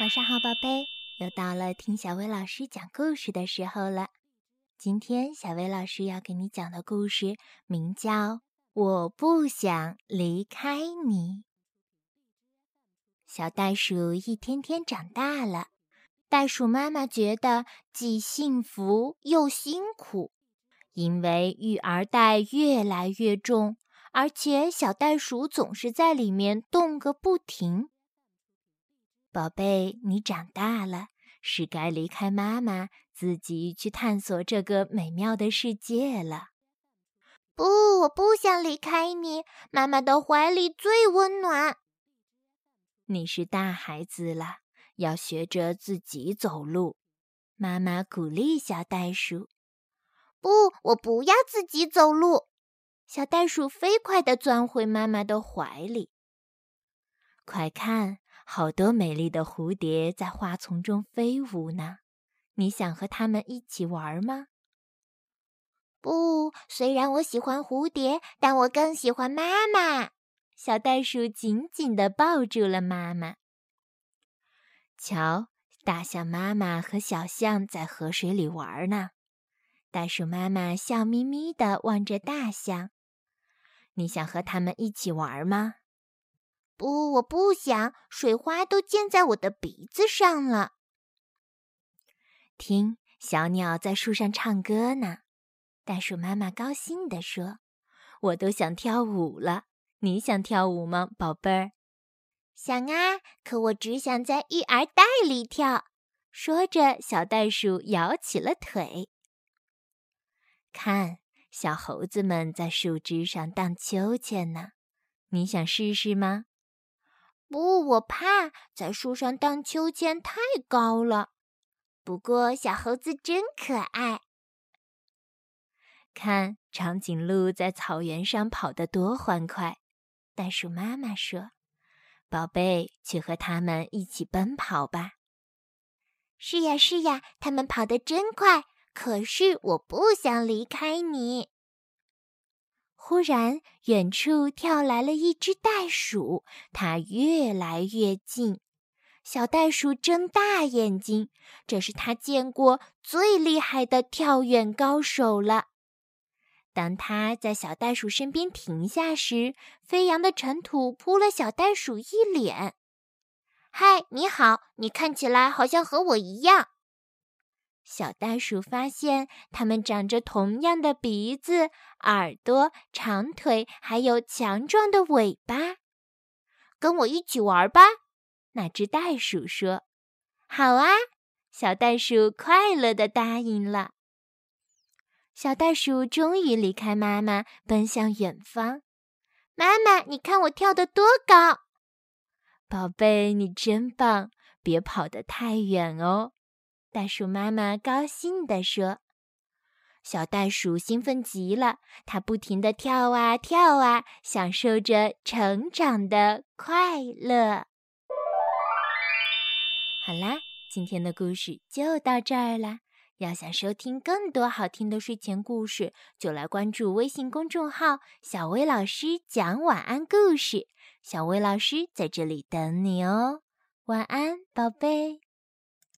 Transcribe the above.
晚上好，宝贝，又到了听小薇老师讲故事的时候了。今天小薇老师要给你讲的故事名叫《我不想离开你》。小袋鼠一天天长大了，袋鼠妈妈觉得既幸福又辛苦，因为育儿袋越来越重，而且小袋鼠总是在里面动个不停。宝贝，你长大了，是该离开妈妈，自己去探索这个美妙的世界了。不，我不想离开你，妈妈的怀里最温暖。你是大孩子了，要学着自己走路。妈妈鼓励小袋鼠。不，我不要自己走路。小袋鼠飞快地钻回妈妈的怀里。快看！好多美丽的蝴蝶在花丛中飞舞呢，你想和它们一起玩吗？不，虽然我喜欢蝴蝶，但我更喜欢妈妈。小袋鼠紧紧地抱住了妈妈。瞧，大象妈妈和小象在河水里玩呢。袋鼠妈妈笑眯眯地望着大象。你想和它们一起玩吗？不，我不想，水花都溅在我的鼻子上了。听，小鸟在树上唱歌呢。袋鼠妈妈高兴地说：“我都想跳舞了，你想跳舞吗，宝贝儿？”想啊，可我只想在育儿袋里跳。说着，小袋鼠摇起了腿。看，小猴子们在树枝上荡秋千呢，你想试试吗？不，我怕在树上荡秋千太高了。不过小猴子真可爱。看长颈鹿在草原上跑得多欢快。袋鼠妈妈说：“宝贝，去和它们一起奔跑吧。”是呀，是呀，它们跑得真快。可是我不想离开你。忽然，远处跳来了一只袋鼠，它越来越近。小袋鼠睁大眼睛，这是它见过最厉害的跳远高手了。当它在小袋鼠身边停下时，飞扬的尘土扑了小袋鼠一脸。“嗨，你好，你看起来好像和我一样。”小袋鼠发现，它们长着同样的鼻子、耳朵、长腿，还有强壮的尾巴。跟我一起玩吧，那只袋鼠说。好啊，小袋鼠快乐地答应了。小袋鼠终于离开妈妈，奔向远方。妈妈，你看我跳得多高！宝贝，你真棒，别跑得太远哦。袋鼠妈妈高兴地说：“小袋鼠兴奋极了，它不停地跳啊跳啊，享受着成长的快乐。”好啦，今天的故事就到这儿啦。要想收听更多好听的睡前故事，就来关注微信公众号“小薇老师讲晚安故事”。小薇老师在这里等你哦，晚安，宝贝。